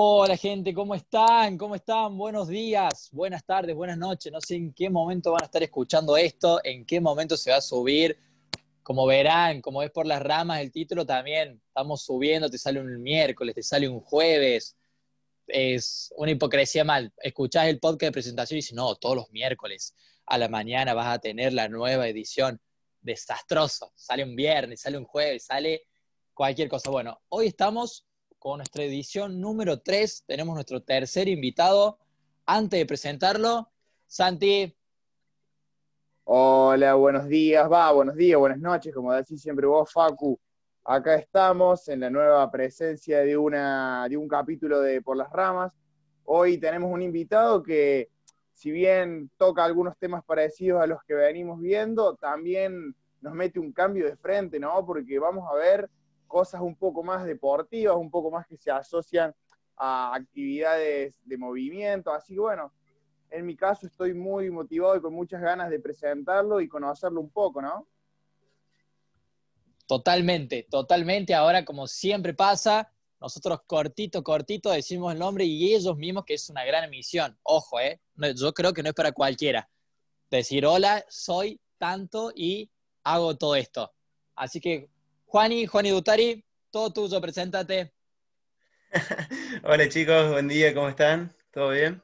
Hola gente, ¿cómo están? ¿Cómo están? Buenos días, buenas tardes, buenas noches. No sé en qué momento van a estar escuchando esto, en qué momento se va a subir. Como verán, como es por las ramas el título también, estamos subiendo, te sale un miércoles, te sale un jueves. Es una hipocresía mal. Escuchás el podcast de presentación y dices, no, todos los miércoles a la mañana vas a tener la nueva edición. Desastroso. Sale un viernes, sale un jueves, sale cualquier cosa. Bueno, hoy estamos con nuestra edición número 3. Tenemos nuestro tercer invitado. Antes de presentarlo, Santi. Hola, buenos días, va, buenos días, buenas noches, como decís siempre vos, Facu. Acá estamos en la nueva presencia de, una, de un capítulo de Por las Ramas. Hoy tenemos un invitado que, si bien toca algunos temas parecidos a los que venimos viendo, también nos mete un cambio de frente, ¿no? Porque vamos a ver cosas un poco más deportivas, un poco más que se asocian a actividades de movimiento. Así que bueno, en mi caso estoy muy motivado y con muchas ganas de presentarlo y conocerlo un poco, ¿no? Totalmente, totalmente. Ahora, como siempre pasa, nosotros cortito, cortito decimos el nombre y ellos mismos que es una gran misión. Ojo, ¿eh? yo creo que no es para cualquiera. Decir, hola, soy tanto y hago todo esto. Así que Juani, Juani Dutari, todo tuyo, preséntate. Hola chicos, buen día, ¿cómo están? ¿Todo bien?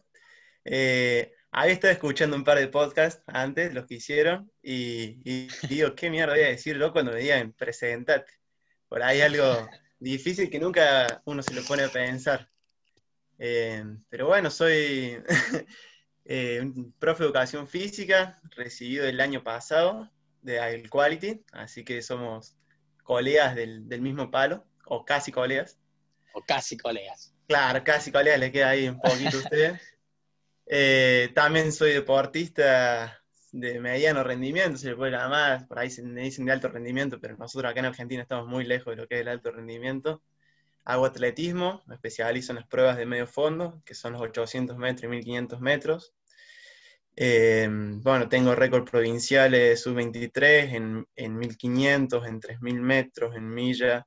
Eh, había estado escuchando un par de podcasts antes, los que hicieron, y, digo, ¿qué mierda voy a decir yo cuando me digan presentate? Por ahí algo difícil que nunca uno se lo pone a pensar. Eh, pero bueno, soy eh, un profe de educación física, recibido el año pasado de Agile Quality, así que somos colegas del, mismo palo, o casi colegas. O casi colegas. Claro, casi colegas, le queda ahí un poquito a ustedes. Eh, también soy deportista de mediano rendimiento, se le puede llamar, por ahí me dicen de alto rendimiento, pero nosotros acá en Argentina estamos muy lejos de lo que es el alto rendimiento. Hago atletismo, me especializo en las pruebas de medio fondo, que son los 800 metros y 1500 metros. Eh, bueno, tengo récord provinciales sub-23 en, en 1500, en 3000 metros, en milla.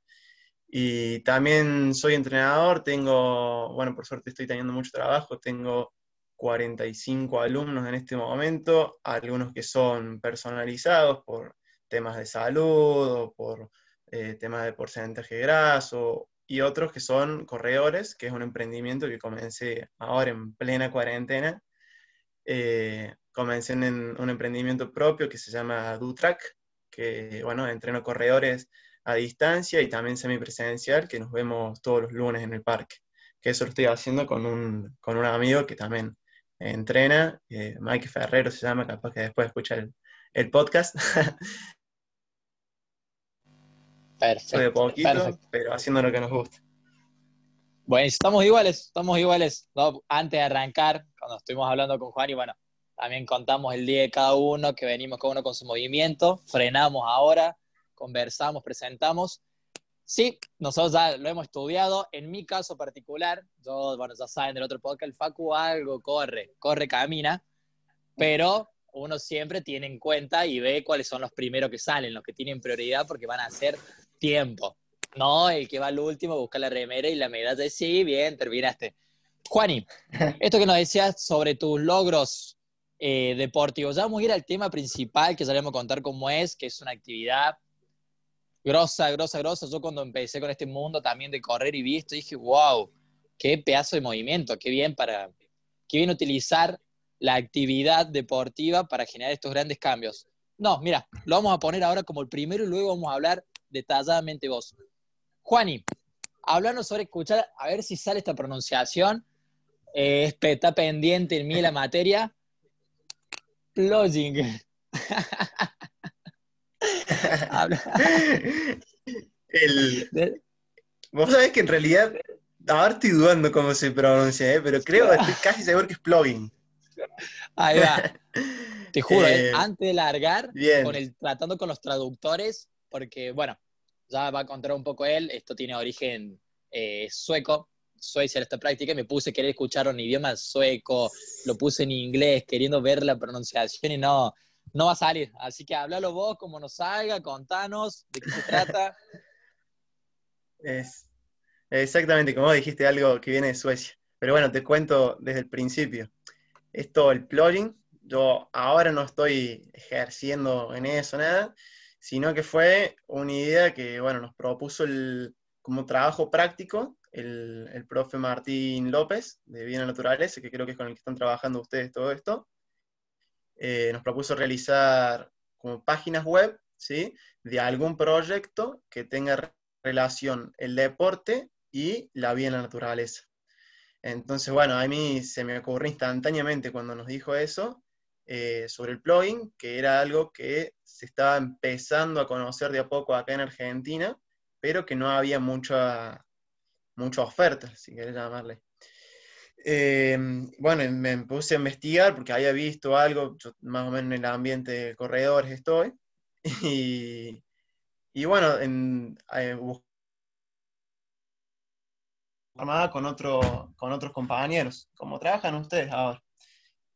Y también soy entrenador, tengo, bueno, por suerte estoy teniendo mucho trabajo, tengo 45 alumnos en este momento, algunos que son personalizados por temas de salud o por eh, temas de porcentaje graso, y otros que son corredores, que es un emprendimiento que comencé ahora en plena cuarentena, eh, comencé en un emprendimiento propio que se llama DuTrack, que, bueno, entreno corredores a distancia y también semipresencial, que nos vemos todos los lunes en el parque. Que eso lo estoy haciendo con un, con un amigo que también entrena, eh, Mike Ferrero se llama, capaz que después escucha el, el podcast. Perfecto. de poquito, pero haciendo lo que nos gusta. Bueno, estamos iguales, estamos iguales. Antes de arrancar, cuando estuvimos hablando con Juan, y bueno, también contamos el día de cada uno, que venimos cada uno con su movimiento, frenamos ahora, conversamos, presentamos. Sí, nosotros ya lo hemos estudiado. En mi caso particular, yo, bueno, ya saben del otro podcast, el Facu algo corre, corre, camina, pero uno siempre tiene en cuenta y ve cuáles son los primeros que salen, los que tienen prioridad porque van a hacer tiempo. No, el que va al último busca la remera y la medalla. Sí, bien, terminaste. Juani, esto que nos decías sobre tus logros eh, deportivos, ya vamos a ir al tema principal que sabemos contar cómo es, que es una actividad grosa, grosa, grosa. Yo cuando empecé con este mundo también de correr y visto, dije, wow, qué pedazo de movimiento, qué bien para, qué bien utilizar la actividad deportiva para generar estos grandes cambios. No, mira, lo vamos a poner ahora como el primero y luego vamos a hablar detalladamente vos. Juani, hablando sobre escuchar, a ver si sale esta pronunciación. Eh, está pendiente en mí la materia. Plugin. El... Vos sabés que en realidad, ahora estoy dudando cómo se pronuncia, ¿eh? pero creo, estoy casi seguro que es plugin. Ahí va. Te juro, ¿eh? Eh, antes de largar, con el, tratando con los traductores, porque, bueno, ya va a contar un poco él, esto tiene origen sueco, Suecia esta práctica, y me puse a querer escuchar un idioma sueco, lo puse en inglés, queriendo ver la pronunciación y no, no va a salir. Así que háblalo vos como nos salga, contanos de qué se trata. Es, Exactamente, como dijiste, algo que viene de Suecia. Pero bueno, te cuento desde el principio. Esto, el plugin, yo ahora no estoy ejerciendo en eso, nada, sino que fue una idea que, bueno, nos propuso el, como trabajo práctico el, profe Martín López de Viena Naturaleza, que creo que es con el que están trabajando ustedes todo esto. Eh, nos propuso realizar como páginas web, ¿sí? De algún proyecto que tenga relación el deporte y la vida en la naturaleza. Entonces, bueno, a mí se me ocurrió instantáneamente cuando nos dijo eso eh, sobre el plugin, que era algo que se estaba empezando a conocer de a poco acá en Argentina, pero que no había mucha, mucha oferta, si querés llamarle. Eh, bueno, me puse a investigar porque había visto algo, más o menos en el ambiente de corredores estoy, y, y bueno, en, eh, con, otro, con otros compañeros, como trabajan ustedes ahora.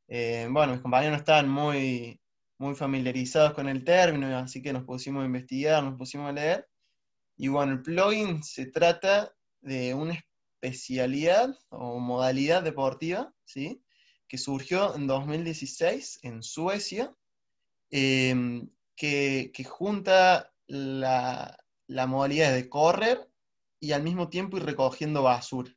Eh, bueno, mis compañeros estaban muy, muy familiarizados con el término, así que nos pusimos a investigar, nos pusimos a leer. Y bueno, el plugin se trata de una especialidad o modalidad deportiva, ¿sí? que surgió en 2016 en Suecia, eh, que, que, junta la, la modalidad de correr y al mismo tiempo ir recogiendo basura.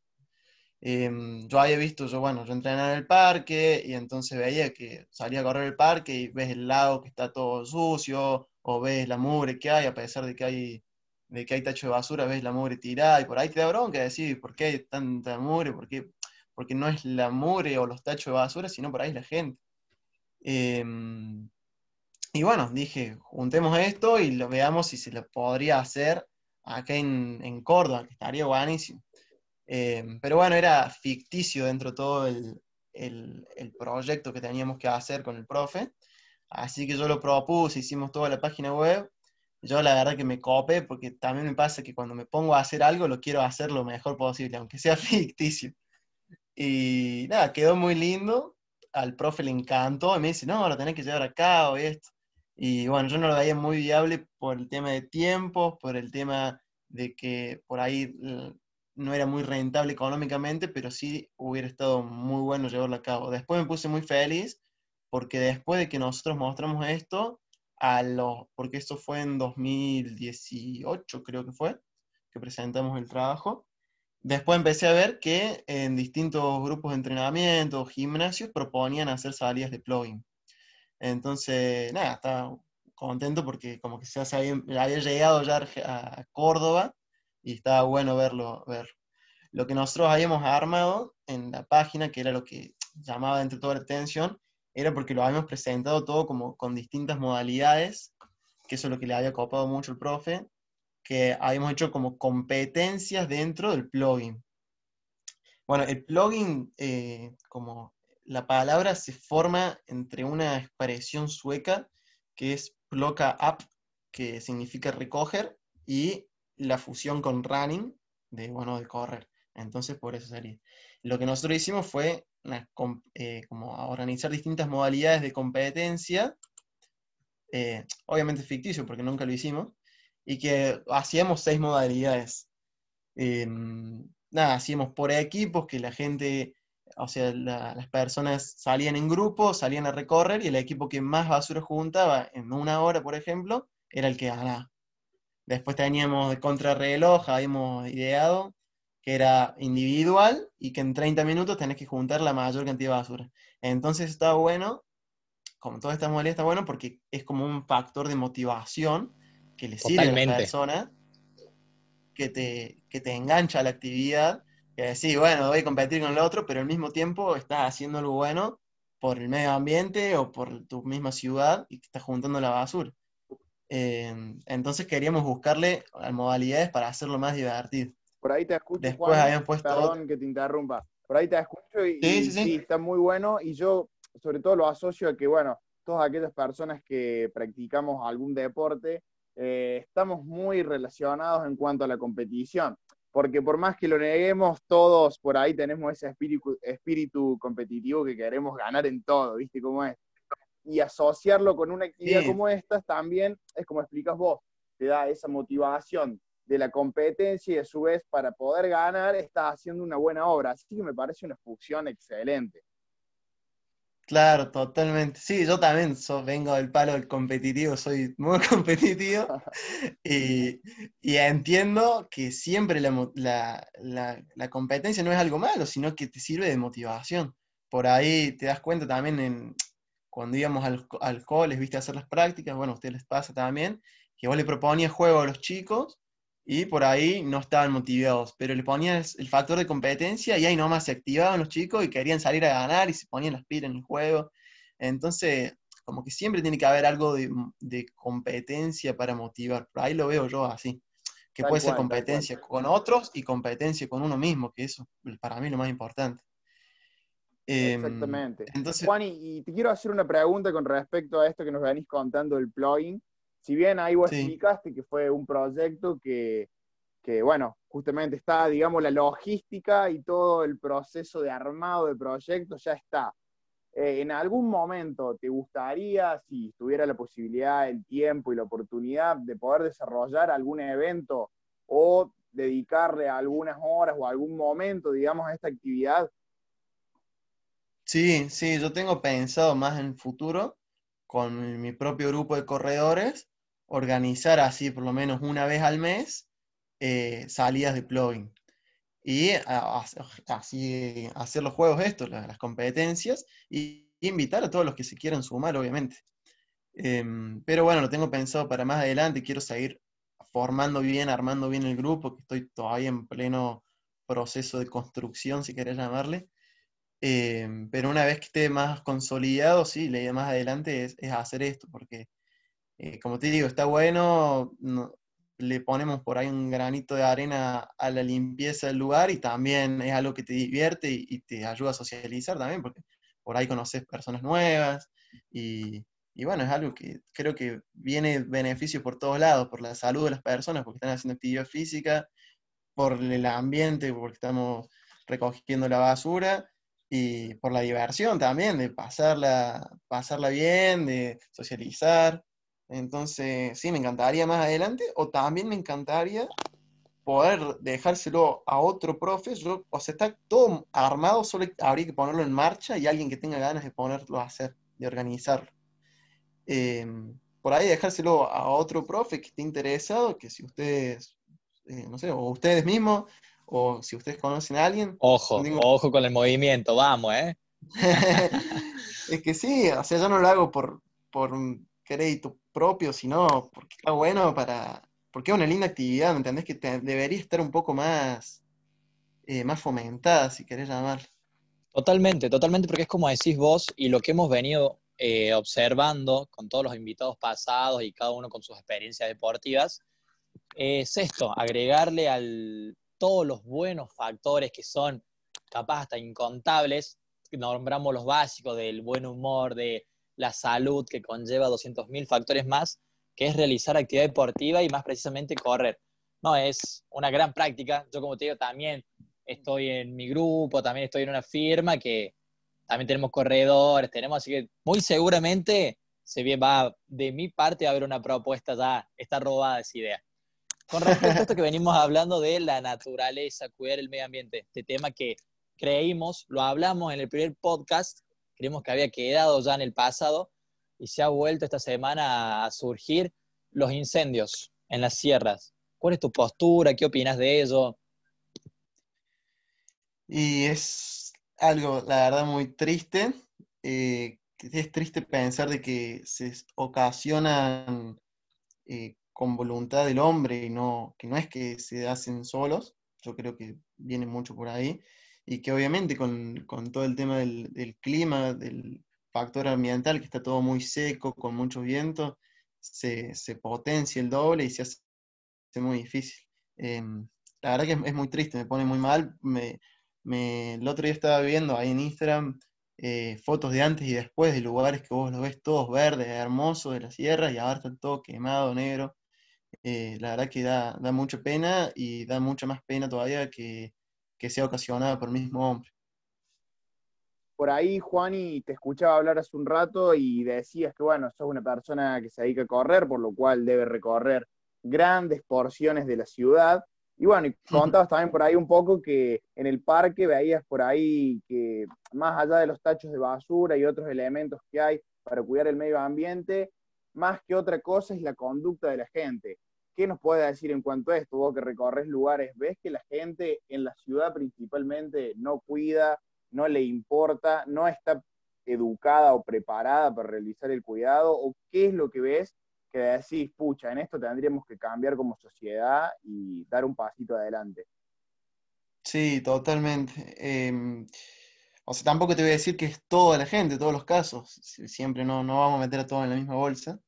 Em, yo había visto, yo bueno, yo entrenaba en el parque y entonces veía que salía a correr el parque y ves el lago que está todo sucio o ves la mugre que hay, a pesar de que hay, de que hay tacho de basura, ves la mugre tirada y por ahí te da bronca decir, ¿por qué hay tanta mugre? ¿Por qué? Porque no es la mugre o los tachos de basura, sino por ahí la gente. Em, y bueno, dije, juntemos esto y lo veamos si se lo podría hacer acá en, Córdoba, que estaría buenísimo. Eh, pero bueno, era ficticio dentro de todo el, proyecto que teníamos que hacer con el profe. Así que yo lo propuse, hicimos toda la página web. Yo la verdad que me copé porque también me pasa que cuando me pongo a hacer algo lo quiero hacer lo mejor posible, aunque sea ficticio. Y nada, quedó muy lindo. Al profe le encantó y me dice, no, lo tenés que llevar a cabo esto. Y bueno, yo no lo veía muy viable por el tema de tiempos, por el tema de que por ahí no era muy rentable económicamente, pero sí hubiera estado muy bueno llevarlo a cabo. Después me puse muy feliz porque después de que nosotros mostramos esto, a los, porque esto fue en 2018 creo que fue, que presentamos el trabajo, después empecé a ver que en distintos grupos de entrenamiento, gimnasios, proponían hacer salidas de plugin. Entonces, nada, estaba contento porque como que se había, llegado ya a Córdoba y estaba bueno verlo, ver Lo que nosotros habíamos armado en la página, que era lo que llamaba entre toda la atención, era porque lo habíamos presentado todo como con distintas modalidades, que eso es lo que le había copado mucho el profe, que habíamos hecho como competencias dentro del plugin. Bueno, el plugin, eh, como la palabra se forma entre una expresión sueca que es ploca up, que significa recoger, y la fusión con running, de, bueno, de correr. Entonces, por eso sería. Lo que nosotros hicimos fue eh, como organizar distintas modalidades de competencia, eh, obviamente ficticio, porque nunca lo hicimos, y que hacíamos seis modalidades. Em, nada, hacíamos por equipos, que la gente o sea, las personas salían en grupo, salían a recorrer y el equipo que más basura juntaba en una hora, por ejemplo, era el que ganaba. Después teníamos de contrarreloj, habíamos ideado que era individual y que en 30 minutos tenés que juntar la mayor cantidad de basura. Entonces está bueno, como toda esta modalidad está bueno porque es como un factor de motivación que le sirve a la persona, que te, que te engancha a la actividad que sí, bueno, voy a competir con el otro, pero al mismo tiempo estás haciendo algo bueno por el medio ambiente o por tu misma ciudad y estás juntando la basura. Em, entonces queríamos buscarle modalidades para hacerlo más divertido. Por ahí te escucho. Después habían puesto. Perdón que te interrumpa. Por ahí te escucho y, sí, está muy bueno. Y yo, sobre todo, lo asocio a que, bueno, todas aquellas personas que practicamos algún deporte, eh, estamos muy relacionados en cuanto a la competición porque por más que lo neguemos, todos por ahí tenemos ese espíritu, espíritu competitivo que queremos ganar en todo, ¿viste cómo es? Y asociarlo con una actividad como esta también es como explicas vos, te da esa motivación de la competencia y a su vez para poder ganar estás haciendo una buena obra. Así que me parece una fusión excelente. Claro, totalmente. Sí, yo también vengo del palo del competitivo, soy muy competitivo y, entiendo que siempre la, competencia no es algo malo, sino que te sirve de motivación. Por ahí te das cuenta también en, cuando íbamos al, al coles, viste, a hacer las prácticas, bueno, a ustedes les pasa también, que vos le proponías juego a los chicos y por ahí no estaban motivados, pero le ponías el factor de competencia y ahí nomás se activaban los chicos y querían salir a ganar y se ponían las pilas en el juego. Entonces, como que siempre tiene que haber algo de, competencia para motivar. Por ahí lo veo yo así, que puede ser competencia con otros y competencia con uno mismo, que eso para mí es lo más importante. Em, Exactamente. Entonces, Juan, y, te quiero hacer una pregunta con respecto a esto que nos venís contando del plugin si bien ahí vos explicaste que fue un proyecto que, bueno, justamente está, digamos, la logística y todo el proceso de armado del proyecto ya está. Eh, ¿En algún momento te gustaría, si tuviera la posibilidad, el tiempo y la oportunidad de poder desarrollar algún evento o dedicarle algunas horas o algún momento, digamos, a esta actividad? Sí, sí, yo tengo pensado más en el futuro con mi propio grupo de corredores organizar así por lo menos una vez al mes eh, salidas de plugin. Y así hacer los juegos estos, las, competencias, y, invitar a todos los que se quieran sumar, obviamente. Em, pero bueno, lo tengo pensado para más adelante, quiero seguir formando bien, armando bien el grupo, que estoy todavía en pleno proceso de construcción, si querés llamarle. Em, pero una vez que esté más consolidado, sí, la idea más adelante es, es hacer esto, porque eh, como te digo, está bueno, le ponemos por ahí un granito de arena a la limpieza del lugar y también es algo que te divierte y, te ayuda a socializar también, porque por ahí conoces personas nuevas y, bueno, es algo que creo que viene beneficio por todos lados, por la salud de las personas, porque están haciendo actividad física, por el ambiente, porque estamos recogiendo la basura y por la diversión también, de pasarla, pasarla bien, de socializar. Entonces, sí, me encantaría más adelante, o también me encantaría poder dejárselo a otro profe. Yo, o sea, está todo armado, solo habría que ponerlo en marcha y alguien que tenga ganas de ponerlo a hacer, de organizarlo. Em, por ahí dejárselo a otro profe que esté interesado, que si ustedes, eh, no sé, o ustedes mismos, o si ustedes conocen a alguien. Ojo, ojo con el movimiento, vamos, ¿eh? es que sí, o sea, yo no lo hago por, por crédito propio, sino porque está bueno para, porque es una linda actividad, ¿me entendés? Que debería estar un poco más, eh, más fomentada, si querés llamar. Totalmente, totalmente, porque es como decís vos y lo que hemos venido eh, observando con todos los invitados pasados y cada uno con sus experiencias deportivas, es esto, agregarle al todos los buenos factores que son capaz hasta incontables, nombramos los básicos del buen humor, de la salud que conlleva 200.000 factores más, que es realizar actividad deportiva y más precisamente correr. No, es una gran práctica. Yo como te digo, también estoy en mi grupo, también estoy en una firma que también tenemos corredores, tenemos, así que muy seguramente se va, de mi parte a haber una propuesta ya, está robada esa idea. Con respecto a esto que venimos hablando de la naturaleza, cuidar el medio ambiente, este tema que creímos, lo hablamos en el primer podcast, creemos que había quedado ya en el pasado y se ha vuelto esta semana a surgir los incendios en las sierras. ¿Cuál es tu postura? ¿Qué opinas de ello? Y es algo, la verdad, muy triste. Eh, es triste pensar de que se ocasionan eh, con voluntad del hombre y no, que no es que se hacen solos. Yo creo que viene mucho por ahí y que obviamente con, todo el tema del, clima, del factor ambiental, que está todo muy seco, con mucho viento, se, potencia el doble y se hace muy difícil. Em, la verdad que es, muy triste, me pone muy mal. Me, el otro día estaba viendo ahí en Instagram eh, fotos de antes y después de lugares que vos los ves todos verdes, hermosos de la sierra y ahora está todo quemado, negro. Eh, la verdad que da, da mucha pena y da mucha más pena todavía que, que sea ocasionada por el mismo hombre. Por ahí, Juani, te escuchaba hablar hace un rato y decías que, bueno, sos una persona que se dedica a correr, por lo cual debe recorrer grandes porciones de la ciudad. Y bueno, y contabas también por ahí un poco que en el parque veías por ahí que más allá de los tachos de basura y otros elementos que hay para cuidar el medio ambiente, más que otra cosa es la conducta de la gente. ¿Qué nos puede decir en cuanto a esto? Vos que recorres lugares, ¿ves que la gente en la ciudad principalmente no cuida, no le importa, no está educada o preparada para realizar el cuidado? ¿O qué es lo que ves que decís, pucha, en esto tendríamos que cambiar como sociedad y dar un pasito adelante? Sí, totalmente. Em, o sea, tampoco te voy a decir que es toda la gente, todos los casos. Siempre no, no vamos a meter a todos en la misma bolsa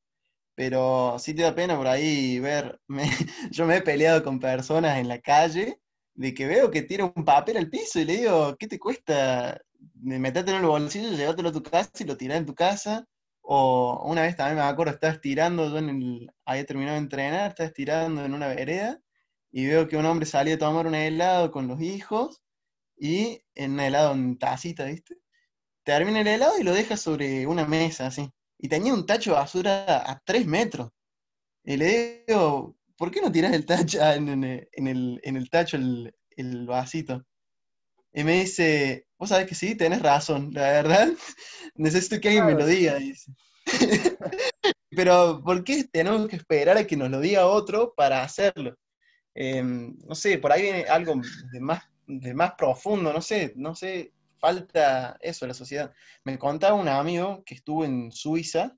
pero sí te da pena por ahí ver, yo me he peleado con personas en la calle de que veo que tira un papel al piso y le digo, ¿qué te cuesta metértelo en el bolsillo, llevártelo a tu casa y lo tirás en tu casa? O una vez también me acuerdo, estaba estirando, yo en el, había terminado de entrenar, estaba estirando en una vereda y veo que un hombre salía a tomar un helado con los hijos y en un helado en tacita, ¿viste? Termina el helado y lo deja sobre una mesa, así y tenía un tacho de basura a tres metros. Y le digo, ¿por qué no tiras el tacho ah, en, el, tacho el, vasito? Y me dice, vos sabés que sí, tenés razón, la verdad, necesito que alguien me lo diga, dice. Pero, ¿por qué tenemos que esperar a que nos lo diga otro para hacerlo? Em, no sé, por ahí viene algo de más, de más profundo, no sé, no sé falta eso en la sociedad. Me contaba un amigo que estuvo en Suiza,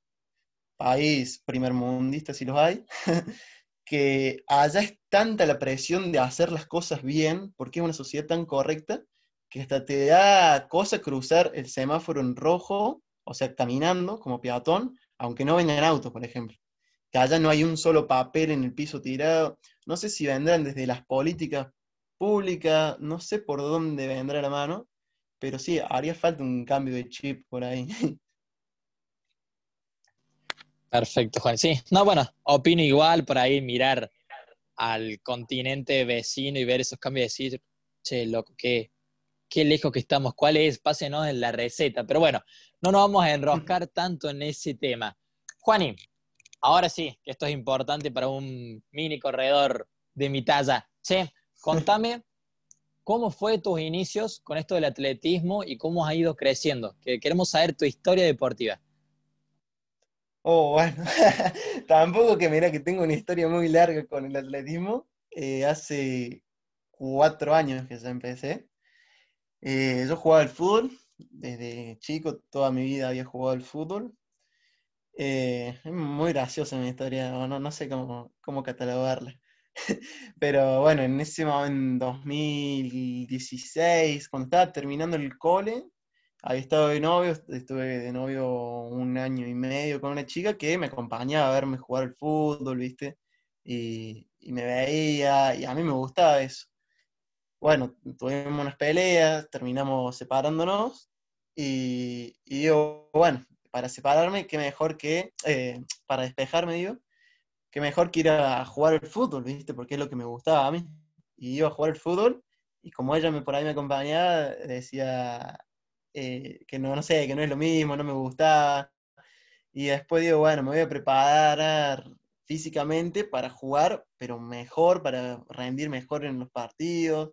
país primermundista si los hay, que allá es tanta la presión de hacer las cosas bien, porque es una sociedad tan correcta, que hasta te da cosa cruzar el semáforo en rojo, o sea, caminando como peatón, aunque no vengan autos, por ejemplo. Que allá no hay un solo papel en el piso tirado. No sé si vendrán desde las políticas públicas, no sé por dónde vendrá la mano, pero sí, haría falta un cambio de chip por ahí. Perfecto, Juan. Sí, no, bueno, opino igual por ahí mirar al continente vecino y ver esos cambios y decir, che, loco, qué, qué lejos que estamos, cuál es, pásenos en la receta. Pero bueno, no nos vamos a enroscar tanto en ese tema. Juani, ahora sí, que esto es importante para un mini corredor de mi talla. Che, contame ¿Cómo fue tus inicios con esto del atletismo y cómo has ido creciendo? Que queremos saber tu historia deportiva. Oh, bueno, tampoco que mira que tengo una historia muy larga con el atletismo. Eh, hace cuatro años que ya empecé. Eh, yo jugaba al fútbol, desde chico toda mi vida había jugado al fútbol. Eh, es muy graciosa mi historia, no, sé cómo catalogarla. Pero bueno, en ese momento, en 2016, cuando estaba terminando el cole, había estado de novio, estuve de novio un año y medio con una chica que me acompañaba a verme jugar al fútbol, ¿viste? Y, me veía, y a mí me gustaba eso. Bueno, tuvimos unas peleas, terminamos separándonos, y, y digo, bueno, para separarme, qué mejor que, eh, para despejarme, digo, qué mejor que ir a jugar al fútbol, ¿viste? Porque es lo que me gustaba a mí. Y iba a jugar al fútbol y como ella me, por ahí me acompañaba, decía eh, que no, no sé, que no es lo mismo, no me gustaba. Y después digo, bueno, me voy a preparar físicamente para jugar, pero mejor, para rendir mejor en los partidos.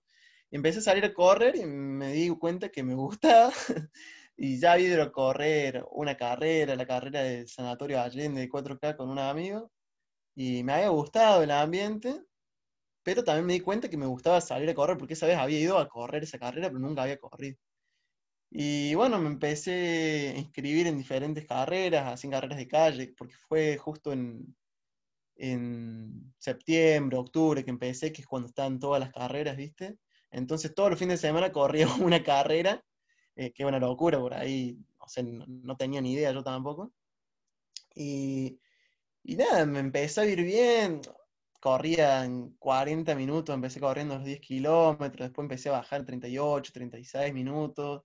Y empecé a salir a correr y me di cuenta que me gustaba. y ya ido a correr una carrera, la carrera del Sanatorio Allende de 4K con un amigo y me había gustado el ambiente, pero también me di cuenta que me gustaba salir a correr, porque esa vez había ido a correr esa carrera, pero nunca había corrido. Y bueno, me empecé a inscribir en diferentes carreras, así carreras de calle, porque fue justo en, en septiembre, octubre que empecé, que es cuando están todas las carreras, ¿viste? Entonces todos los fines de semana corría una carrera, eh, que una locura por ahí, o sea, no, no, tenía ni idea yo tampoco. Y y nada, me empecé a ir bien, corría en 40 minutos, empecé corriendo los 10 kilómetros, después empecé a bajar 38, 36 minutos,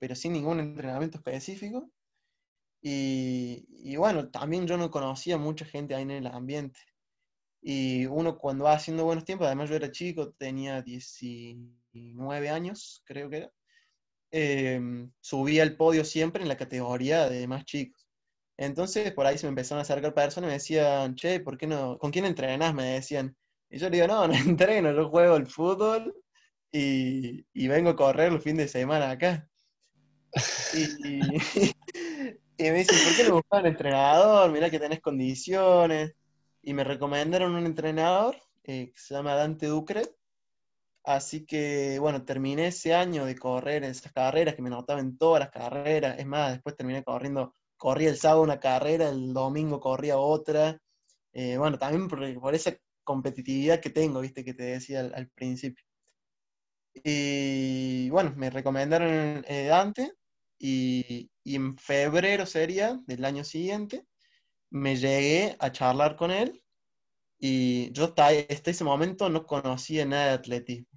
pero sin ningún entrenamiento específico. Y, bueno, también yo no conocía mucha gente ahí en el ambiente. Y uno cuando va haciendo buenos tiempos, además yo era chico, tenía 19 años, creo que era, eh, subía al podio siempre en la categoría de más chicos. Entonces por ahí se me empezaron a acercar personas y me decían, che, ¿por qué no? ¿Con quién entrenás? Me decían. Y yo le digo, no, no entreno, yo juego el fútbol y, y vengo a correr el fin de semana acá. Y, y, me dicen, ¿por qué no buscas un entrenador? Mirá que tenés condiciones. Y me recomendaron un entrenador eh, que se llama Dante Ducre. Así que, bueno, terminé ese año de correr esas carreras, que me notaba en todas las carreras. Es más, después terminé corriendo, corría el sábado una carrera, el domingo corría otra. Eh, bueno, también por, esa competitividad que tengo, viste, que te decía al, principio. Y bueno, me recomendaron eh, Dante y, y, en febrero sería del año siguiente, me llegué a charlar con él y yo hasta, ese momento no conocía nada de atletismo.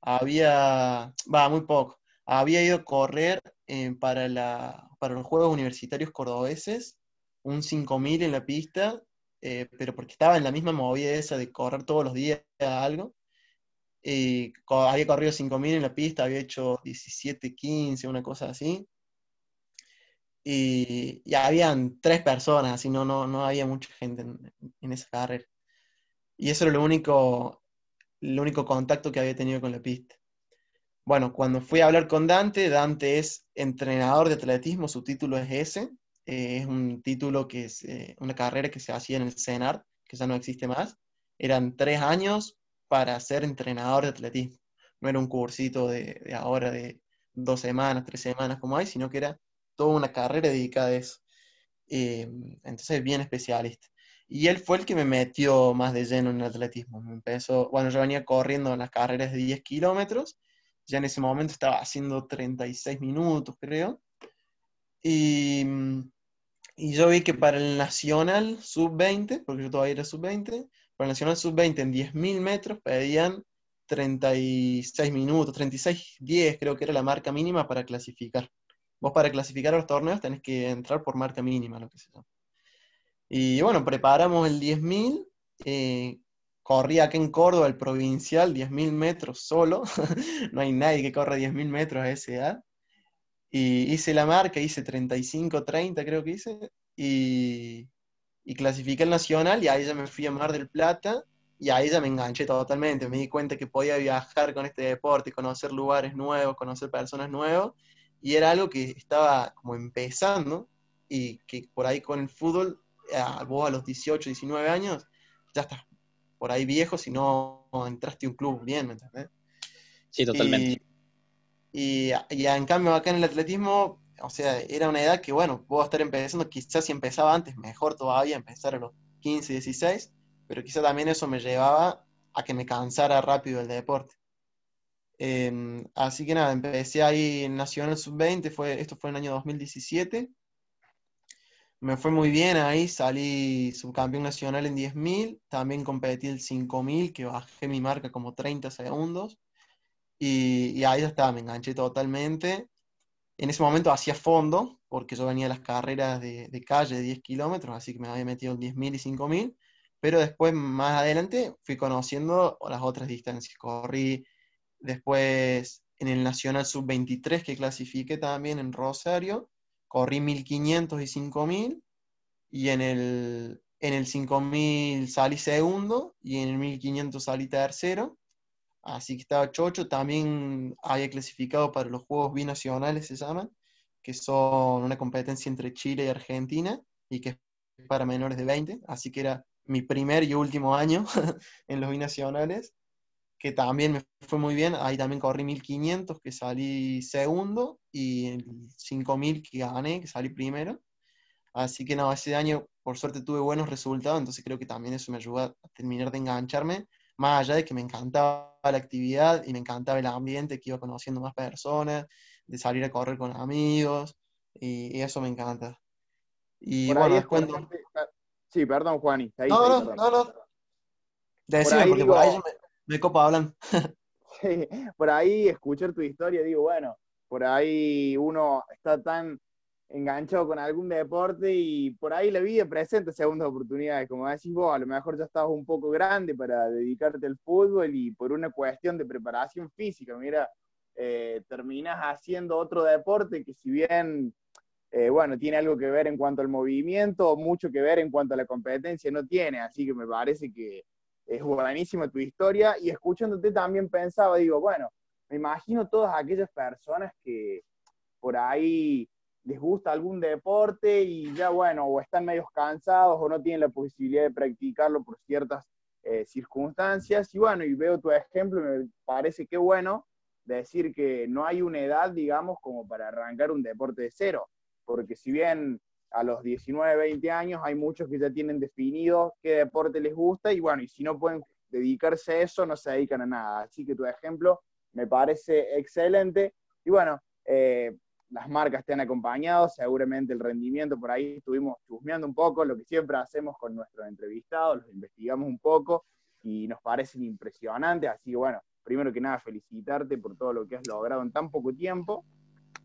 Había, va, muy poco. Había ido a correr eh, para, la, para los Juegos Universitarios Cordobeses, un 5000 en la pista, eh, pero porque estaba en la misma movida esa de correr todos los días algo. Y había corrido 5000 en la pista, había hecho 17, 15, una cosa así. Y, y habían tres personas, así no, no, no había mucha gente en, en esa carrera. Y eso era lo único, el único contacto que había tenido con la pista. Bueno, cuando fui a hablar con Dante, Dante es entrenador de atletismo, su título es ese, eh, es un título que es eh, una carrera que se hacía en el CENAR, que ya no existe más. Eran tres años para ser entrenador de atletismo. No era un cursito de, ahora de dos semanas, tres semanas como hay, sino que era toda una carrera dedicada a eso. Eh, entonces, bien especialista. Y él fue el que me metió más de lleno en el atletismo. Me empezó, bueno, yo venía corriendo en las carreras de 10 kilómetros, ya en ese momento estaba haciendo 36 minutos, creo. Y, y yo vi que para el Nacional Sub-20, porque yo todavía era Sub-20, para el Nacional Sub-20 en 10.000 metros pedían 36 minutos, 36, 10 creo que era la marca mínima para clasificar. Vos para clasificar a los torneos tenés que entrar por marca mínima, lo que se. Y bueno, preparamos el 10.000. Eh, corrí acá en Córdoba el provincial, 10.000 metros solo. no hay nadie que corra 10.000 metros a esa edad. Y hice la marca, hice 35, 30 creo que hice. Y, y clasifiqué el nacional y ahí ya me fui a Mar del Plata. Y ahí ya me enganché totalmente. Me di cuenta que podía viajar con este deporte, conocer lugares nuevos, conocer personas nuevas. Y era algo que estaba como empezando y que por ahí con el fútbol vos a los 18, 19 años, ya estás por ahí viejo si no entraste a un club bien, ¿me entendés? Sí, totalmente. Y, y, en cambio acá en el atletismo, o sea, era una edad que, bueno, puedo estar empezando, quizás si empezaba antes, mejor todavía, empezar a los 15, 16, pero quizás también eso me llevaba a que me cansara rápido el deporte. Em, así que nada, empecé ahí en Nacional Sub-20, fue, esto fue en el año 2017, me fue muy bien ahí, salí subcampeón nacional en 10.000, también competí el 5.000, que bajé mi marca como 30 segundos, y, ahí ya estaba, me enganché totalmente. En ese momento hacía fondo, porque yo venía a las carreras de, calle de 10 kilómetros, así que me había metido en 10.000 y 5.000, pero después, más adelante, fui conociendo las otras distancias. Corrí después en el Nacional Sub-23, que clasifiqué también en Rosario, corrí 1500 y 5000 y en el, en el 5000 salí segundo y en el 1500 salí tercero. Así que estaba chocho. También había clasificado para los Juegos Binacionales, se llaman, que son una competencia entre Chile y Argentina y que es para menores de 20. Así que era mi primer y último año en los binacionales que también me fue muy bien. Ahí también corrí 1500, que salí segundo, y el 5000 que gané, que salí primero. Así que no, ese año por suerte tuve buenos resultados, entonces creo que también eso me ayudó a terminar de engancharme, más allá de que me encantaba la actividad y me encantaba el ambiente, que iba conociendo más personas, de salir a correr con amigos, y, eso me encanta. Y bueno, es cuando... Sí, perdón, Juani. no, no, no, no, Decime, porque por ahí me, de Copa hablan. sí, por ahí escuchar tu historia, digo, bueno, por ahí uno está tan enganchado con algún deporte y por ahí la vida presenta segundas oportunidades. Como decís vos, a lo mejor ya estabas un poco grande para dedicarte al fútbol y por una cuestión de preparación física, mira, eh, terminas haciendo otro deporte que si bien eh, bueno, tiene algo que ver en cuanto al movimiento, mucho que ver en cuanto a la competencia, no tiene, así que me parece que es buenísima tu historia y escuchándote también pensaba, digo, bueno, me imagino todas aquellas personas que por ahí les gusta algún deporte y ya bueno, o están medio cansados o no tienen la posibilidad de practicarlo por ciertas eh, circunstancias. Y bueno, y veo tu ejemplo, me parece que bueno decir que no hay una edad, digamos, como para arrancar un deporte de cero, porque si bien a los 19, 20 años hay muchos que ya tienen definido qué deporte les gusta y bueno, y si no pueden dedicarse a eso, no se dedican a nada. Así que tu ejemplo me parece excelente. Y bueno, eh, las marcas te han acompañado, seguramente el rendimiento por ahí estuvimos chusmeando un poco, lo que siempre hacemos con nuestros entrevistados, los investigamos un poco y nos parecen impresionantes, así que bueno, primero que nada felicitarte por todo lo que has logrado en tan poco tiempo.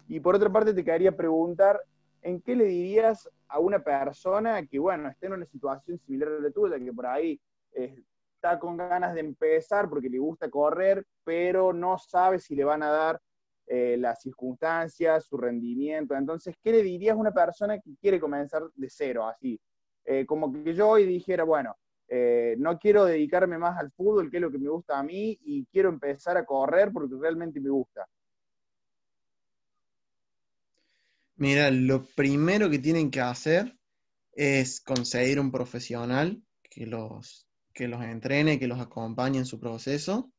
Y por otra parte te quería preguntar, ¿en qué le dirías a una persona que, bueno, esté en una situación similar a la tuya, que por ahí eh, está con ganas de empezar porque le gusta correr, pero no sabe si le van a dar eh, las circunstancias, su rendimiento. Entonces, ¿qué le dirías a una persona que quiere comenzar de cero, así? Eh, como que yo hoy dijera, bueno, no quiero dedicarme más al fútbol, que es lo que me gusta a mí, y quiero empezar a correr porque realmente me gusta. Mira, lo primero que tienen que hacer es conseguir un profesional que los, que los entrene, que los acompañe en su proceso.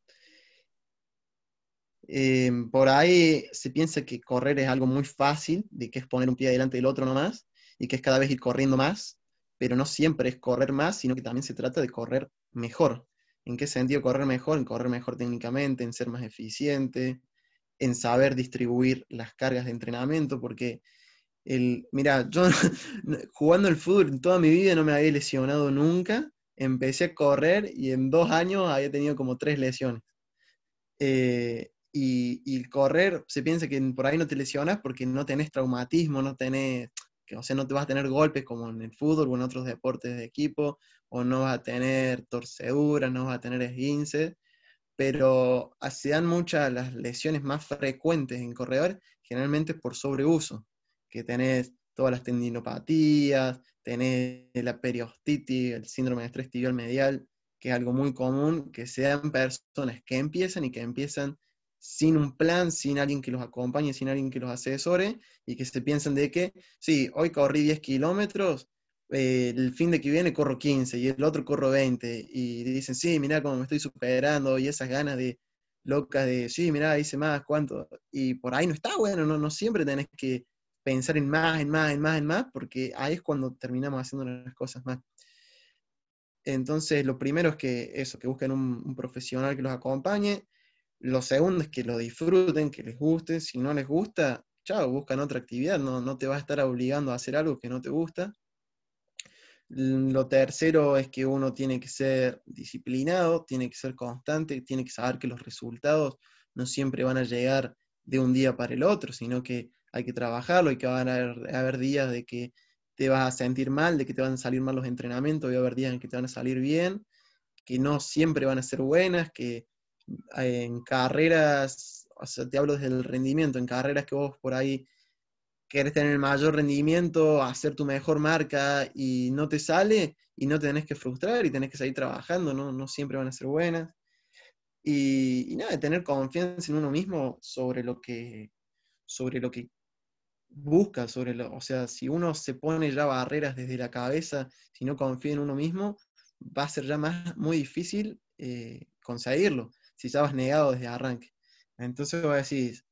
Eh, por ahí se piensa que correr es algo muy fácil, de que es poner un pie adelante del otro nomás, y que es cada vez ir corriendo más, pero no siempre es correr más, sino que también se trata de correr mejor. ¿En qué sentido correr mejor? En correr mejor técnicamente, en ser más eficiente, en saber distribuir las cargas de entrenamiento, porque el, mira, yo jugando el fútbol toda mi vida no me había lesionado nunca, empecé a correr y en dos años había tenido como tres lesiones. Eh, y, correr, se piensa que por ahí no te lesionas porque no tenés traumatismo, no tenés, o sea, no te vas a tener golpes como en el fútbol o en otros deportes de equipo, o no vas a tener torceduras, no vas a tener esguinces, pero se dan muchas las lesiones más frecuentes en corredores, generalmente por sobreuso, que tenés todas las tendinopatías, tenés la periostitis, el síndrome de estrés tibial medial, que es algo muy común, que sean personas que empiezan y que empiezan sin un plan, sin alguien que los acompañe, sin alguien que los asesore, y que se piensan de que, sí, hoy corrí 10 kilómetros, eh, el fin de que viene corro 15 y el otro corro 20, y dicen, sí, mira cómo me estoy superando, y esas ganas de locas de, sí, mira, hice más, cuánto, y por ahí no está bueno, no, no siempre tenés que pensar en más, en más, en más, en más, porque ahí es cuando terminamos haciendo las cosas más. Entonces, lo primero es que eso, que busquen un profesional que los acompañe, lo segundo es que lo disfruten, que les guste. Si no les gusta, chao, buscan otra actividad. No, no te va a estar obligando a hacer algo que no te gusta. Lo tercero es que uno tiene que ser disciplinado, tiene que ser constante, tiene que saber que los resultados no siempre van a llegar de un día para el otro, sino que hay que trabajarlo, y que van a haber, días de que te vas a sentir mal, de que te van a salir mal los entrenamientos, y va a haber días en que te van a salir bien, que no siempre van a ser buenas, que en carreras, o sea, te hablo desde el rendimiento, en carreras que vos por ahí querés tener el mayor rendimiento, hacer tu mejor marca y no te sale y no te tenés que frustrar y tenés que seguir trabajando, no, siempre van a ser buenas. Y, y, nada, tener confianza en uno mismo sobre lo que, sobre lo que busca, sobre lo, o sea, si uno se pone ya barreras desde la cabeza, si no confía en uno mismo, va a ser ya más, muy difícil eh, conseguirlo si ya vas negado desde arranque. Entonces vos decís,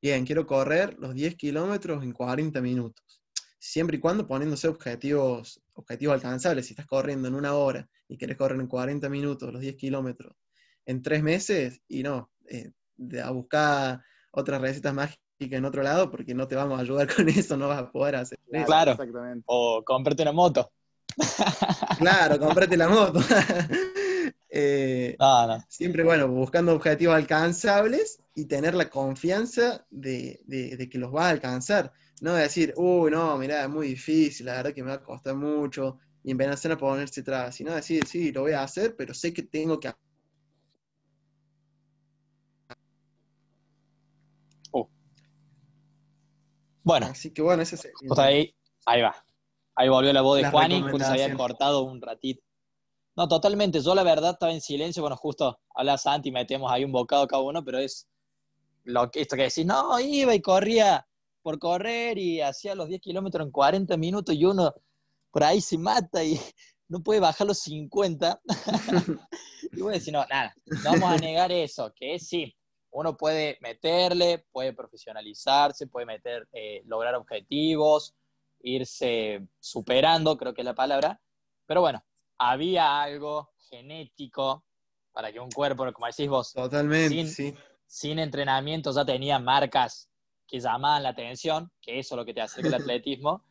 bien, quiero correr los 10 kilómetros en 40 minutos. Siempre y cuando poniéndose objetivos, objetivos alcanzables. Si estás corriendo en una hora y quieres correr en 40 minutos los 10 kilómetros en tres meses, y no, eh, a buscar otras recetas mágicas en otro lado porque no te vamos a ayudar con eso, no vas a poder hacer eso. Claro, o comprarte una moto. Claro, comprate la moto. Eh, siempre, bueno, buscando objetivos alcanzables y tener la confianza de, que los vas a alcanzar. No decir, uy, no, mira, es muy difícil, la verdad que me va a costar mucho, y empezar a ponerse atrás, sino decir, sí, lo voy a hacer, pero sé que tengo que oh. Bueno, Así que bueno, ese es Justo ahí, ahí va. Ahí volvió la voz de Las Juani, justo se había cortado un ratito. No, totalmente. Yo la verdad estaba en silencio. Bueno, justo habla Santi, metemos ahí un bocado cada uno, pero es lo que, esto que decís, no, iba y corría por correr y hacía los 10 kilómetros en 40 minutos y uno por ahí se mata y no puede bajar los 50. y voy a decir, no, nada, no vamos a negar eso, que sí, uno puede meterle, puede profesionalizarse, puede meter, eh, lograr objetivos, irse superando, creo que es la palabra, pero bueno, había algo genético para que un cuerpo, como decís vos, Totalmente, Sin- sí. sin entrenamiento ya tenía marcas que llamaban la atención, que eso es lo que te acerca el atletismo,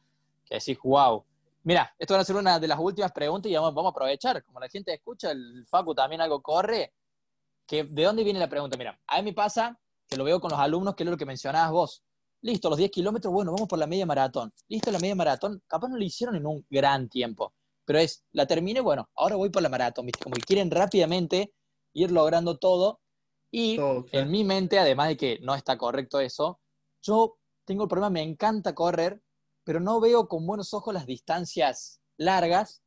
que decís, wow. Mira, esto va a ser una de las últimas preguntas y vamos, vamos a aprovechar. Como la gente escucha, el Facu también algo corre. Que, ¿De dónde viene la pregunta? Mira, a mí me pasa que lo veo con los alumnos, que es lo que mencionabas vos. Listo, los 10 kilómetros, bueno, vamos por la media maratón. Listo, la media maratón, capaz no lo hicieron en un gran tiempo, pero es, la terminé, bueno, ahora voy por la maratón, ¿viste? Como que quieren rápidamente ir logrando todo. Y Todo, claro. en mi mente, además de que no está correcto eso, yo tengo el problema, me encanta correr, pero no veo con buenos ojos las distancias largas,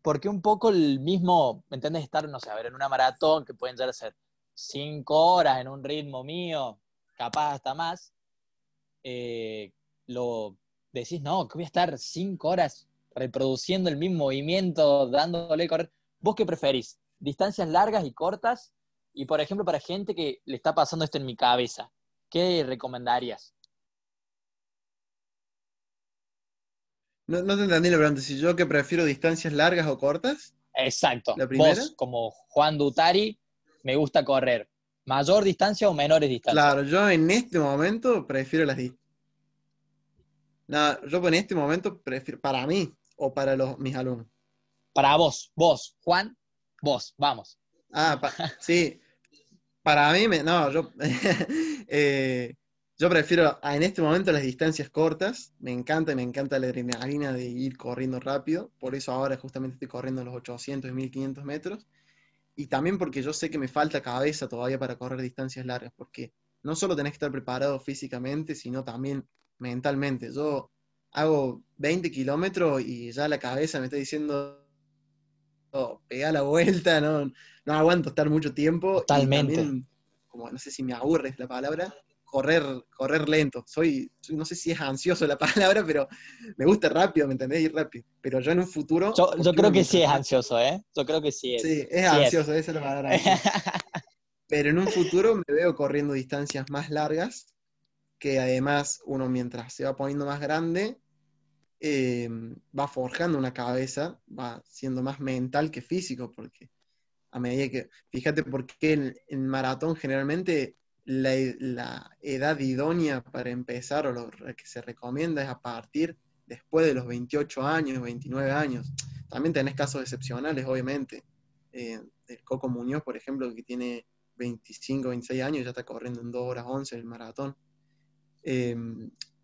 porque un poco el mismo, ¿me entiendes? Estar, no sé, a ver, en una maratón que pueden llegar a ser cinco horas en un ritmo mío, capaz hasta más, eh, lo decís, no, que voy a estar cinco horas reproduciendo el mismo movimiento, dándole correr. ¿Vos qué preferís? ¿Distancias largas y cortas? Y por ejemplo, para gente que le está pasando esto en mi cabeza, ¿qué recomendarías? No, no te entendí pregunta. Si yo que prefiero distancias largas o cortas. Exacto. ¿La primera? Vos, como Juan Dutari, me gusta correr. ¿Mayor distancia o menores distancias? Claro, yo en este momento prefiero las distancias. No, yo en este momento prefiero, para mí o para los, mis alumnos. Para vos, vos, Juan, vos, vamos. Ah, pa- sí. Para mí, me- no, yo, eh, yo prefiero a- en este momento las distancias cortas. Me encanta, me encanta la adrenalina de ir corriendo rápido. Por eso ahora justamente estoy corriendo los 800 y 1500 metros. Y también porque yo sé que me falta cabeza todavía para correr distancias largas. Porque no solo tenés que estar preparado físicamente, sino también mentalmente. Yo hago 20 kilómetros y ya la cabeza me está diciendo, "Oh, pegá la vuelta, no, no aguanto estar mucho tiempo. y Totalmente. también, como no sé si me aburre es la palabra, correr, correr lento. Soy, soy- no sé si es ansioso la palabra, pero me gusta rápido, ¿me entendés? Ir rápido. Pero yo en un futuro. Yo, creo que sí es ansioso, ¿eh? Yo creo que sí es. Sí, es Sí ansioso, esa es la palabra. Pero en un futuro me veo corriendo distancias más largas, que además uno mientras se va poniendo más grande, eh, va forjando una cabeza, va siendo más mental que físico, porque a medida que, fíjate por qué en, en maratón generalmente la, edad idónea para empezar o lo que se recomienda es a partir después de los 28 años, 29 años. También tenés casos excepcionales, obviamente. Eh, el Coco Muñoz, por ejemplo, que tiene 25, 26 años, ya está corriendo en 2 horas 11 el maratón. Eh,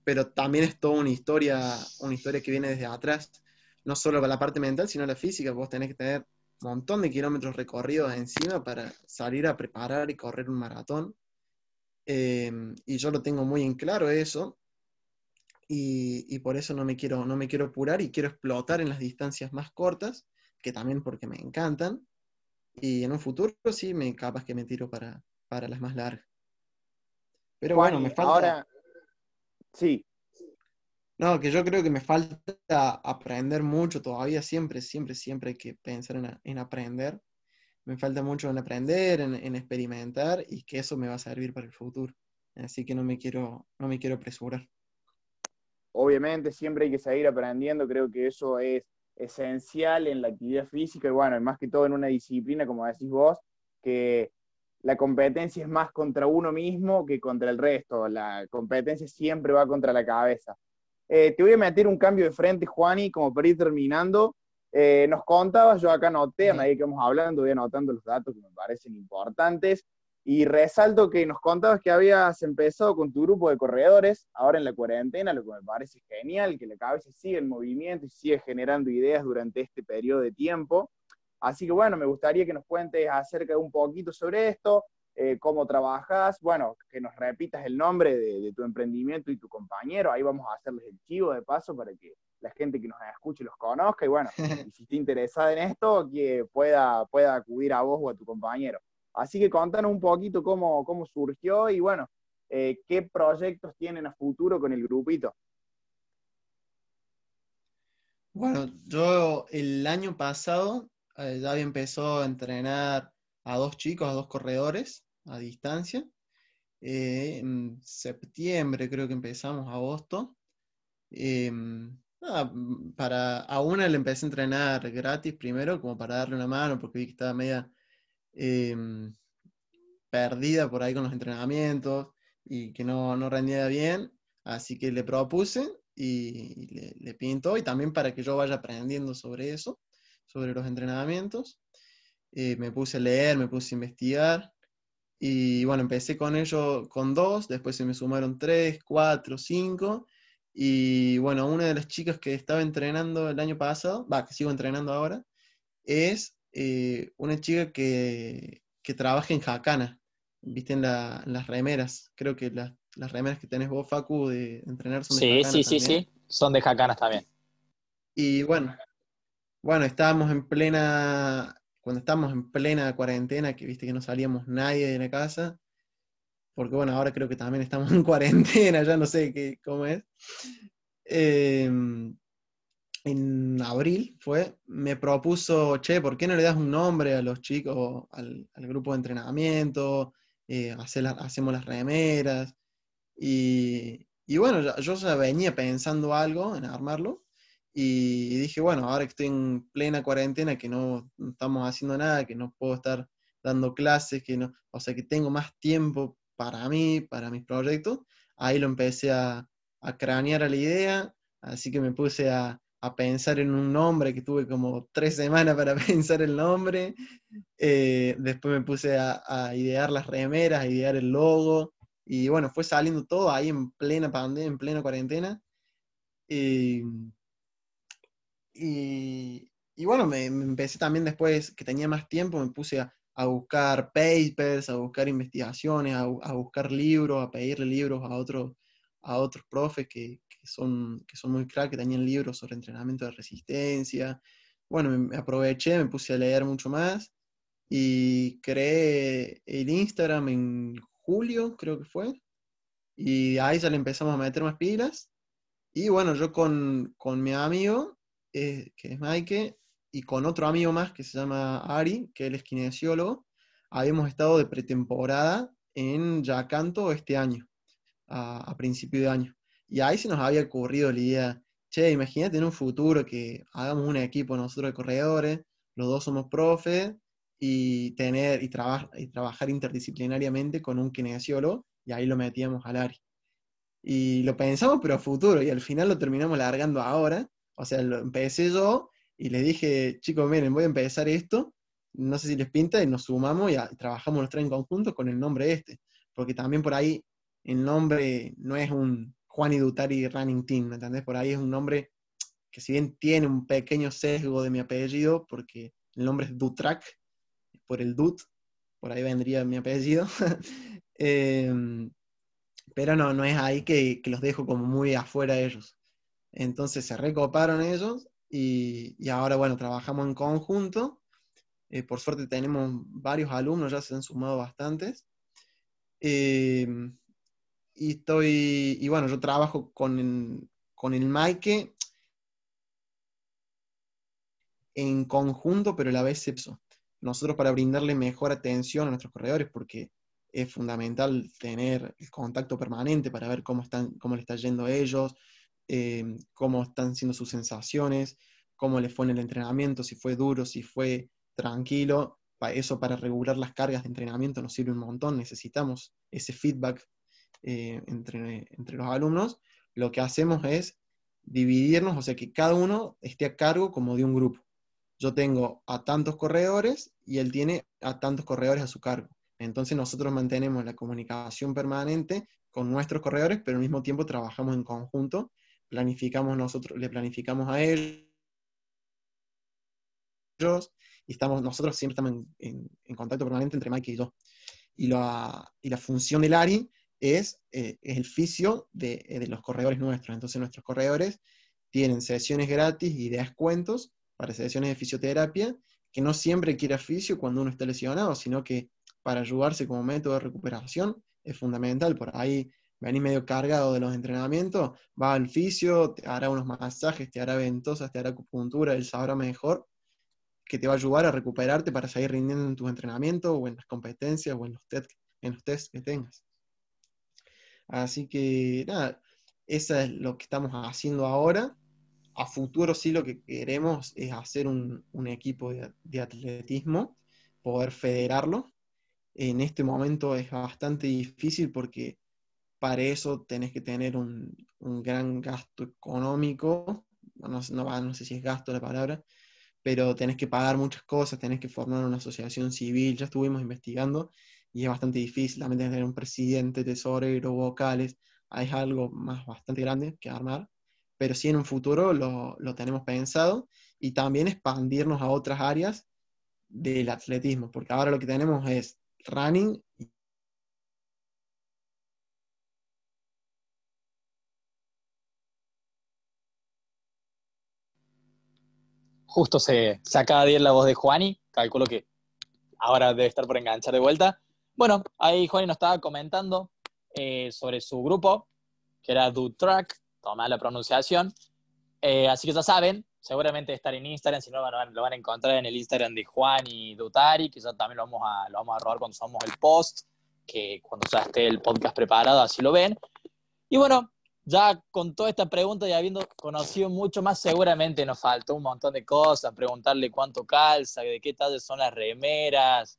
pero también es toda una historia, una historia que viene desde atrás, no solo para la parte mental, sino la física. Vos tenés que tener un montón de kilómetros recorridos encima para salir a preparar y correr un maratón. Eh, y yo lo tengo muy en claro eso. Y, y por eso no me, quiero, no me quiero apurar y quiero explotar en las distancias más cortas, que también porque me encantan. Y en un futuro sí, me capaz que me tiro para, para las más largas. Pero bueno, me falta. Ahora, sí, No, que yo creo que me falta aprender mucho todavía, siempre, siempre, siempre hay que pensar en, en aprender. Me falta mucho en aprender, en, en experimentar y que eso me va a servir para el futuro. Así que no me quiero, no me quiero apresurar. obviamente siempre hay que seguir aprendiendo, creo que eso es esencial en la actividad física y bueno, más que todo en una disciplina, como decís vos, que la competencia es más contra uno mismo que contra el resto, la competencia siempre va contra la cabeza. Eh, te voy a meter un cambio de frente, Juani, como para ir terminando. Eh, nos contabas, yo acá anoté, a medida que vamos hablando, voy anotando los datos que me parecen importantes. Y resalto que nos contabas que habías empezado con tu grupo de corredores, ahora en la cuarentena, lo que me parece genial, que la cabeza sigue en movimiento y sigue generando ideas durante este periodo de tiempo. Así que bueno, me gustaría que nos cuentes acerca de un poquito sobre esto, eh, cómo trabajas, bueno, que nos repitas el nombre de, tu emprendimiento y tu compañero, ahí vamos a hacerles el chivo de paso para que la gente que nos escuche los conozca y bueno, si está interesada en esto, que pueda, pueda acudir a vos o a tu compañero. Así que contanos un poquito cómo, cómo surgió y bueno, eh, qué proyectos tienen a futuro con el grupito. Bueno, yo el año pasado eh, ya había empezado a entrenar a dos chicos, a dos corredores a distancia. Eh, en septiembre creo que empezamos, agosto. Em, para, a una le empecé a entrenar gratis primero, como para darle una mano, porque vi que estaba media em, perdida por ahí con los entrenamientos y que no, no rendía bien. Así que le propuse y le, le pinto, y también para que yo vaya aprendiendo sobre eso, sobre los entrenamientos. Eh, me puse a leer, me puse a investigar. Y bueno, empecé con ellos con dos, después se me sumaron tres, cuatro, cinco. Y bueno, una de las chicas que estaba entrenando el año pasado, va, que sigo entrenando ahora, es eh, una chica que, que, trabaja en Jacana, viste en, las remeras. Creo que las, las, remeras que tenés vos, Facu, de entrenar son de Sí, sí, sí, sí, son de Jacanas también. Y bueno, bueno, estábamos en plena cuando estamos en plena cuarentena, que viste que no salíamos nadie de la casa, porque bueno, ahora creo que también estamos en cuarentena, ya no sé qué, cómo es. Em, en abril fue, me propuso, che, ¿por qué no le das un nombre a los chicos, al, grupo de entrenamiento? Eh, hacemos las remeras. Y, y bueno, yo, yo, venía pensando algo en armarlo, y dije, bueno, ahora que estoy en plena cuarentena, que no, estamos haciendo nada, que no puedo estar dando clases, que no, o sea, que tengo más tiempo para mí, para mis proyectos, ahí lo empecé a, a cranear a la idea, así que me puse a, a, pensar en un nombre, que tuve como tres semanas para pensar el nombre, eh, después me puse a, a, idear las remeras, a idear el logo, y bueno, fue saliendo todo ahí en plena pandemia, en plena cuarentena. Y, y, bueno, me, empecé también después que tenía más tiempo, me puse a, buscar papers, a buscar investigaciones, a, buscar libros, a pedirle libros a otros a otros profes que, son, que son muy crack, que tenían libros sobre entrenamiento de resistencia. Bueno, me, aproveché, me puse a leer mucho más y creé el Instagram en julio, creo que fue, y ahí ya le empezamos a meter más pilas. Y bueno, yo con, con mi amigo que es Maike, y con otro amigo más que se llama Ari, que él es kinesiólogo, habíamos estado de pretemporada en Yacanto este año, a, principio de año. Y ahí se nos había ocurrido la idea, che, imagínate en un futuro que hagamos un equipo nosotros de corredores, los dos somos profes, y tener y, y trabajar interdisciplinariamente con un kinesiólogo, y ahí lo metíamos al Ari. Y lo pensamos, pero a futuro, y al final lo terminamos largando ahora, o sea, lo empecé yo y les dije, chicos, miren, voy a empezar esto, no sé si les pinta, y nos sumamos y, trabajamos los tres en conjunto con el nombre este. Porque también por ahí el nombre no es un Juan y Dutari Running Team, ¿me entendés? Por ahí es un nombre que si bien tiene un pequeño sesgo de mi apellido, porque el nombre es Dutrak, por el Dut, por ahí vendría mi apellido. Em, pero no, no es ahí que, que, los dejo como muy afuera ellos. Entonces se recoparon ellos y, ahora, bueno, trabajamos en conjunto. Eh, por suerte tenemos varios alumnos, ya se han sumado bastantes. Eh, y estoy, y bueno, yo trabajo con el, con el en conjunto, pero a la vez eso. Nosotros para brindarle mejor atención a nuestros corredores, porque es fundamental tener el contacto permanente para ver cómo, están, cómo le está yendo ellos, eh, cómo están siendo sus sensaciones, cómo les fue en el entrenamiento, si fue duro, si fue tranquilo. Eso para regular las cargas de entrenamiento nos sirve un montón, necesitamos ese feedback eh, entre, entre los alumnos. Lo que hacemos es dividirnos, o sea, que cada uno esté a cargo como de un grupo. Yo tengo a tantos corredores y él tiene a tantos corredores a su cargo. Entonces nosotros mantenemos la comunicación permanente con nuestros corredores, pero al mismo tiempo trabajamos en conjunto planificamos nosotros, le planificamos a ellos, y estamos, nosotros siempre estamos en, contacto permanente entre Mike y yo. y la, y la función del ARI es, eh, es el fisio de, de, los corredores nuestros. Entonces nuestros corredores tienen sesiones gratis y descuentos para sesiones de fisioterapia, que no siempre quiere fisio cuando uno está lesionado, sino que para ayudarse como método de recuperación es fundamental. Por ahí venís medio cargado de los entrenamientos, va al fisio, te hará unos masajes, te hará ventosas, te hará acupuntura, él sabrá mejor, que te va a ayudar a recuperarte para seguir rindiendo en tus entrenamientos o en las competencias o en los, test, que tengas. Así que nada, eso es lo que estamos haciendo ahora. A futuro sí lo que queremos es hacer un, un equipo de, de atletismo, poder federarlo. En este momento es bastante difícil porque para eso tenés que tener un, un gran gasto económico, no, no, no, sé si es gasto la palabra, pero tenés que pagar muchas cosas, tenés que formar una asociación civil, ya estuvimos investigando y es bastante difícil, también tener un presidente, tesorero, vocales, es algo más bastante grande que armar, pero sí en un futuro lo, lo tenemos pensado y también expandirnos a otras áreas del atletismo, porque ahora lo que tenemos es running Justo se, se acaba de la voz de Juani, calculo que ahora debe estar por enganchar de vuelta. Bueno, ahí Juani nos estaba comentando eh, sobre su grupo, que era Do Track, toma la pronunciación. Eh, así que ya saben, seguramente estar en Instagram, si no lo van, lo van a encontrar en el Instagram de Juan y Dutari, que ya también lo vamos a, lo vamos a robar cuando somos el post, que cuando ya esté el podcast preparado, así lo ven. Y bueno, ya con toda esta pregunta y habiendo conocido mucho más, seguramente nos faltó un montón de cosas, preguntarle cuánto calza, de qué tal son las remeras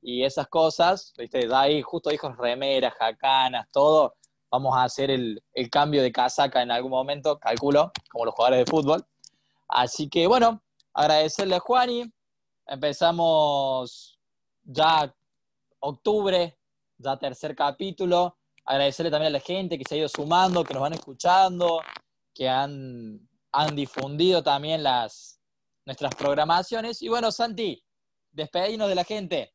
y esas cosas. ¿viste? Ahí justo dijo remeras, jacanas, todo. Vamos a hacer el, el cambio de casaca en algún momento, calculo, como los jugadores de fútbol. Así que bueno, agradecerle a Juani. Empezamos ya octubre, ya tercer capítulo agradecerle también a la gente que se ha ido sumando, que nos van escuchando, que han, han difundido también las, nuestras programaciones. Y bueno, Santi, despedimos de la gente.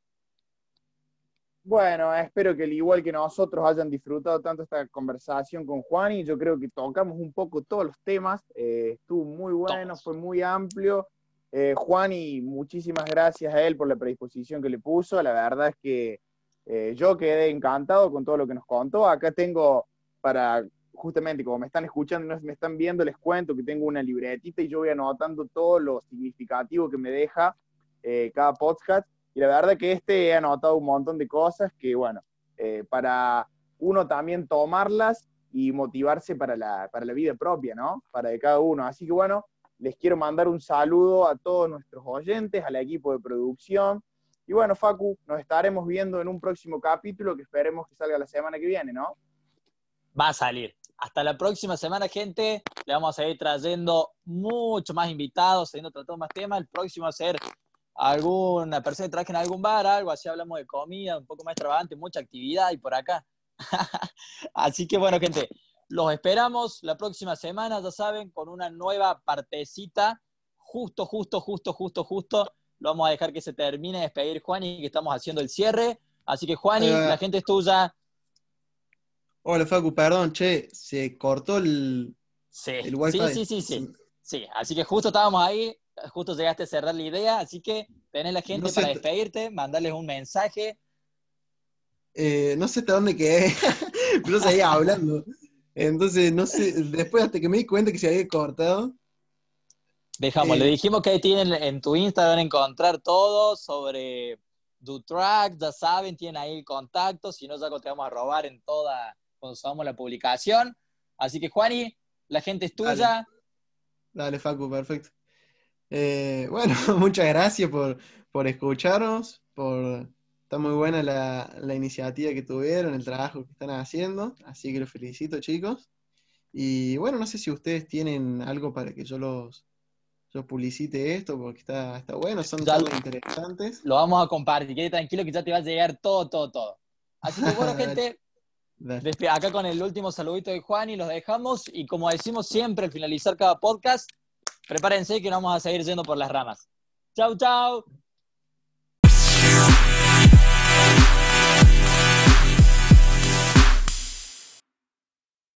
Bueno, espero que al igual que nosotros hayan disfrutado tanto esta conversación con Juan y yo creo que tocamos un poco todos los temas, eh, estuvo muy bueno, fue muy amplio. Eh, Juan y muchísimas gracias a él por la predisposición que le puso, la verdad es que eh, yo quedé encantado con todo lo que nos contó. Acá tengo para, justamente como me están escuchando, me están viendo, les cuento que tengo una libretita y yo voy anotando todo lo significativo que me deja eh, cada podcast. Y la verdad que este he anotado un montón de cosas que, bueno, eh, para uno también tomarlas y motivarse para la, para la vida propia, ¿no? Para de cada uno. Así que, bueno, les quiero mandar un saludo a todos nuestros oyentes, al equipo de producción, y bueno, Facu, nos estaremos viendo en un próximo capítulo que esperemos que salga la semana que viene, ¿no? Va a salir. Hasta la próxima semana, gente. Le vamos a seguir trayendo mucho más invitados, siguiendo tratando más temas. El próximo va a ser alguna persona que traje en algún bar, algo así. Hablamos de comida, un poco más extravagante, mucha actividad y por acá. así que bueno, gente, los esperamos la próxima semana, ya saben, con una nueva partecita. Justo, justo, justo, justo, justo lo vamos a dejar que se termine de despedir Juani, que estamos haciendo el cierre. Así que Juani, uh, la gente es tuya. Hola Facu, perdón, che, se cortó el, sí, el wifi. Sí, sí, sí, sí. Sí, así que justo estábamos ahí, justo llegaste a cerrar la idea, así que tenés la gente no para despedirte, mandarles un mensaje. Eh, no sé hasta dónde quedé, pero seguía hablando. Entonces, no sé, después hasta que me di cuenta que se había cortado, Dejamos, le dijimos que ahí tienen en tu Instagram encontrar todo sobre track, ya saben, tienen ahí el contacto, si no ya te vamos a robar en toda, cuando subamos la publicación. Así que Juani, la gente es tuya. Dale, Facu, perfecto. Eh, bueno, muchas gracias por, por escucharnos, por está muy buena la, la, iniciativa que tuvieron, el trabajo que están haciendo, así que los felicito chicos. Y bueno, no sé si ustedes tienen algo para que yo los, yo publicite esto porque está, está bueno, son charlas interesantes. Lo vamos a compartir, quede tranquilo que ya te va a llegar todo, todo, todo. Así que bueno, gente, acá con el último saludito de Juan y los dejamos. Y como decimos siempre al finalizar cada podcast, prepárense que nos vamos a seguir yendo por las ramas. Chau, chau.